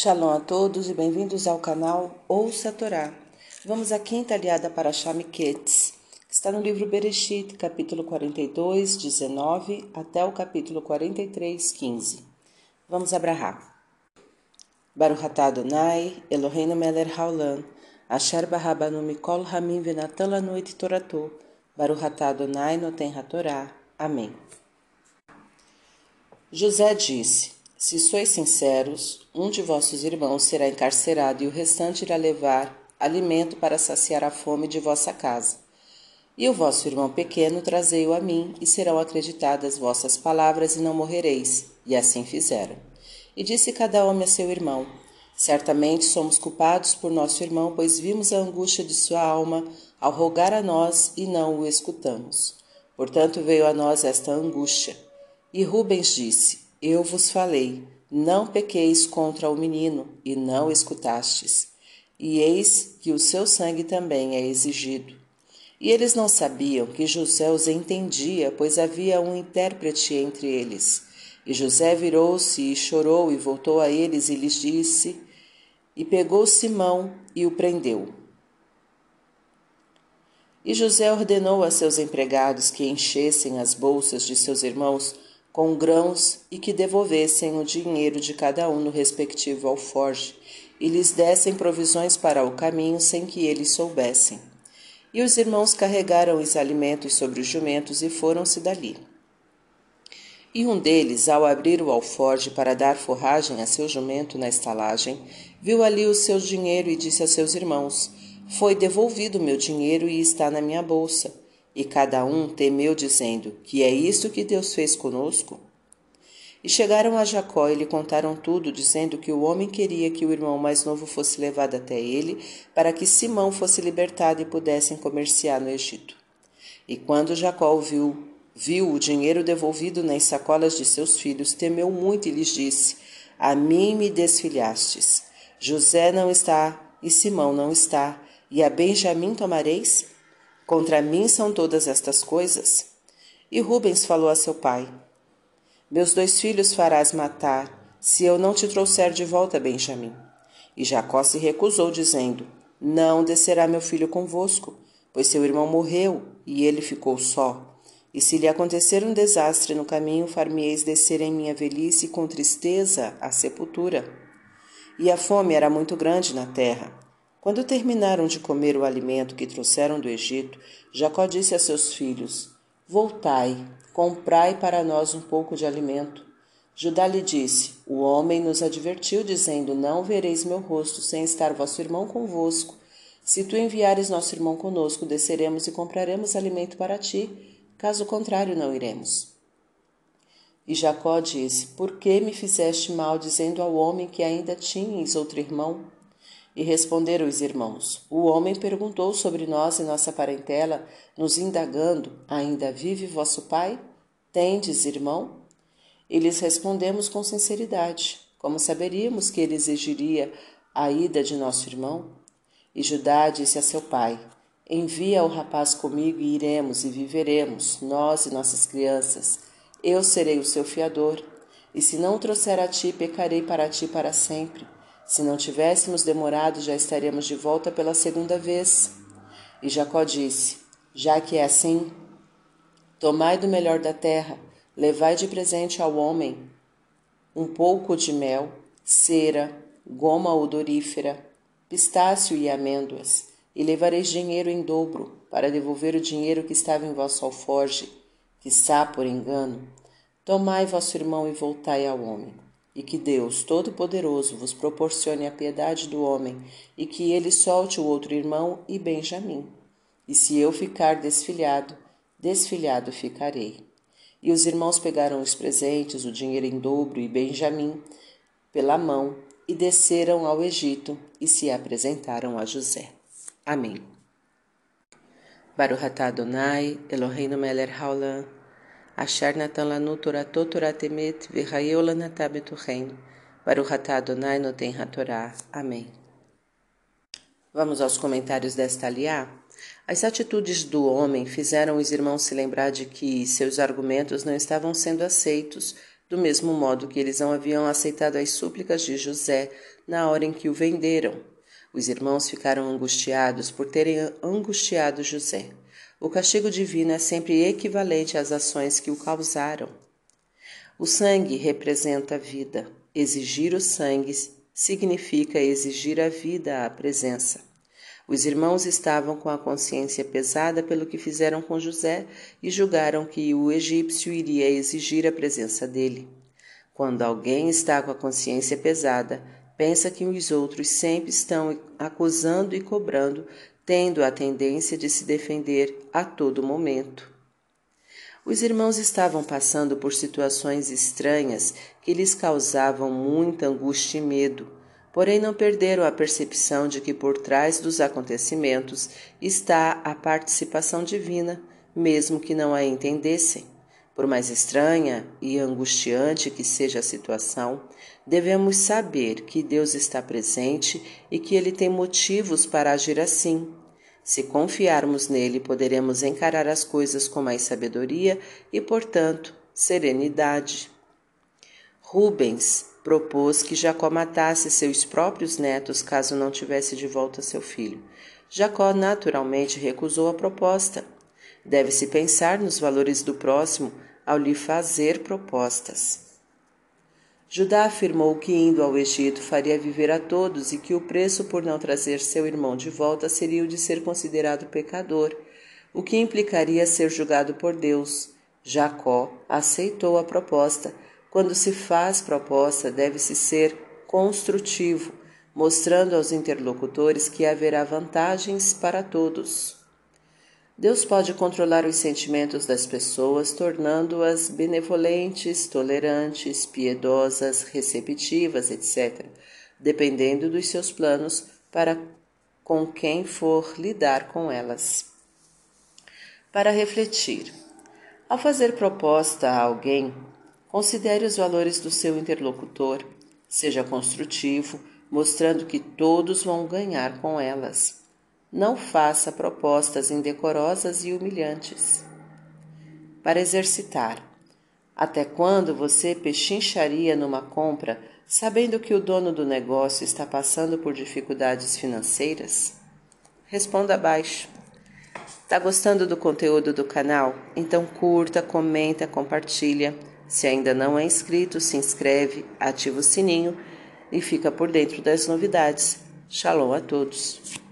Shalom a todos e bem-vindos ao canal Ouça a Torá. Vamos à quinta aliada para Shamiquetes, que está no livro Bereshit, capítulo 42, 19 até o capítulo 43, 15. Vamos abrahar. Baruch atah Adonai, Eloheinu melech haolam, asher barabanu mikol hamim venatan lanu et toratou, Baruch atah Adonai noten hatorá. Amém. José disse, Se sois sinceros, um de vossos irmãos será encarcerado e o restante irá levar alimento para saciar a fome de vossa casa. E o vosso irmão pequeno trazei-o a mim, e serão acreditadas vossas palavras, e não morrereis. E assim fizeram. E disse cada homem a seu irmão: Certamente somos culpados por nosso irmão, pois vimos a angústia de sua alma ao rogar a nós e não o escutamos. Portanto veio a nós esta angústia. E Rubens disse: Eu vos falei, não pequeis contra o menino, e não escutastes. E eis que o seu sangue também é exigido. E eles não sabiam que José os entendia, pois havia um intérprete entre eles. E José virou-se e chorou e voltou a eles e lhes disse: e pegou Simão e o prendeu. E José ordenou a seus empregados que enchessem as bolsas de seus irmãos com grãos e que devolvessem o dinheiro de cada um no respectivo alforge e lhes dessem provisões para o caminho sem que eles soubessem. E os irmãos carregaram os alimentos sobre os jumentos e foram-se dali. E um deles, ao abrir o alforge para dar forragem a seu jumento na estalagem, viu ali o seu dinheiro e disse a seus irmãos: Foi devolvido o meu dinheiro e está na minha bolsa. E cada um temeu, dizendo: Que é isto que Deus fez conosco? E chegaram a Jacó e lhe contaram tudo, dizendo que o homem queria que o irmão mais novo fosse levado até ele, para que Simão fosse libertado e pudessem comerciar no Egito. E quando Jacó viu viu o dinheiro devolvido nas sacolas de seus filhos, temeu muito e lhes disse: A mim me desfilhastes. José não está e Simão não está, e a Benjamim tomareis? Contra mim são todas estas coisas? E Rubens falou a seu pai: Meus dois filhos farás matar, se eu não te trouxer de volta Benjamim. E Jacó se recusou, dizendo: Não descerá meu filho convosco, pois seu irmão morreu e ele ficou só. E se lhe acontecer um desastre no caminho, far-me-eis descer em minha velhice com tristeza à sepultura. E a fome era muito grande na terra. Quando terminaram de comer o alimento que trouxeram do Egito, Jacó disse a seus filhos: Voltai, comprai para nós um pouco de alimento. Judá lhe disse: O homem nos advertiu, dizendo: Não vereis meu rosto sem estar vosso irmão convosco. Se tu enviares nosso irmão conosco, desceremos e compraremos alimento para ti caso contrário, não iremos. E Jacó disse: Por que me fizeste mal, dizendo ao homem que ainda tinhas outro irmão? E responderam os irmãos: O homem perguntou sobre nós e nossa parentela, nos indagando: Ainda vive vosso pai? Tendes irmão? E lhes respondemos com sinceridade: Como saberíamos que ele exigiria a ida de nosso irmão? E Judá disse a seu pai: Envia o rapaz comigo e iremos e viveremos, nós e nossas crianças. Eu serei o seu fiador. E se não trouxer a ti, pecarei para ti para sempre. Se não tivéssemos demorado, já estaríamos de volta pela segunda vez. E Jacó disse: Já que é assim, tomai do melhor da terra, levai de presente ao homem um pouco de mel, cera, goma odorífera, pistácio e amêndoas e levareis dinheiro em dobro, para devolver o dinheiro que estava em vosso alforge, que está por engano. Tomai vosso irmão e voltai ao homem. E que Deus Todo-Poderoso vos proporcione a piedade do homem, e que ele solte o outro irmão e Benjamim. E se eu ficar desfilhado, desfilhado ficarei. E os irmãos pegaram os presentes, o dinheiro em dobro e Benjamim pela mão, e desceram ao Egito e se apresentaram a José. Amém. Baruch Adonai, Eloheinu melech haolam, asher natan lanu toratot Torah temet, v'chayeu lanatah betuchen. Baruch. Amém. Vamos aos comentários desta aliá. As atitudes do homem fizeram os irmãos se lembrar de que seus argumentos não estavam sendo aceitos, do mesmo modo que eles não haviam aceitado as súplicas de José na hora em que o venderam. Os irmãos ficaram angustiados por terem angustiado José. O castigo divino é sempre equivalente às ações que o causaram. O sangue representa a vida. Exigir o sangue significa exigir a vida à presença. Os irmãos estavam com a consciência pesada pelo que fizeram com José e julgaram que o egípcio iria exigir a presença dele. Quando alguém está com a consciência pesada, pensa que os outros sempre estão acusando e cobrando, tendo a tendência de se defender a todo momento. Os irmãos estavam passando por situações estranhas que lhes causavam muita angústia e medo, porém não perderam a percepção de que por trás dos acontecimentos está a participação divina, mesmo que não a entendessem. Por mais estranha e angustiante que seja a situação, devemos saber que Deus está presente e que Ele tem motivos para agir assim. Se confiarmos nele, poderemos encarar as coisas com mais sabedoria e, portanto, serenidade. Rubens propôs que Jacó matasse seus próprios netos caso não tivesse de volta seu filho. Jacó naturalmente recusou a proposta. Deve-se pensar nos valores do próximo ao lhe fazer propostas. Judá afirmou que indo ao Egito faria viver a todos e que o preço por não trazer seu irmão de volta seria o de ser considerado pecador, o que implicaria ser julgado por Deus. Jacó aceitou a proposta. Quando se faz proposta, deve-se ser construtivo, mostrando aos interlocutores que haverá vantagens para todos. Deus pode controlar os sentimentos das pessoas, tornando-as benevolentes, tolerantes, piedosas, receptivas, etc., dependendo dos seus planos para com quem for lidar com elas. Para refletir. Ao fazer proposta a alguém, considere os valores do seu interlocutor, seja construtivo, mostrando que todos vão ganhar com elas. Não faça propostas indecorosas e humilhantes. Para exercitar. Até quando você pechincharia numa compra sabendo que o dono do negócio está passando por dificuldades financeiras? Responda abaixo. Tá gostando do conteúdo do canal? Então curta, comenta, compartilha. Se ainda não é inscrito, se inscreve, ativa o sininho e fica por dentro das novidades. Shalom a todos.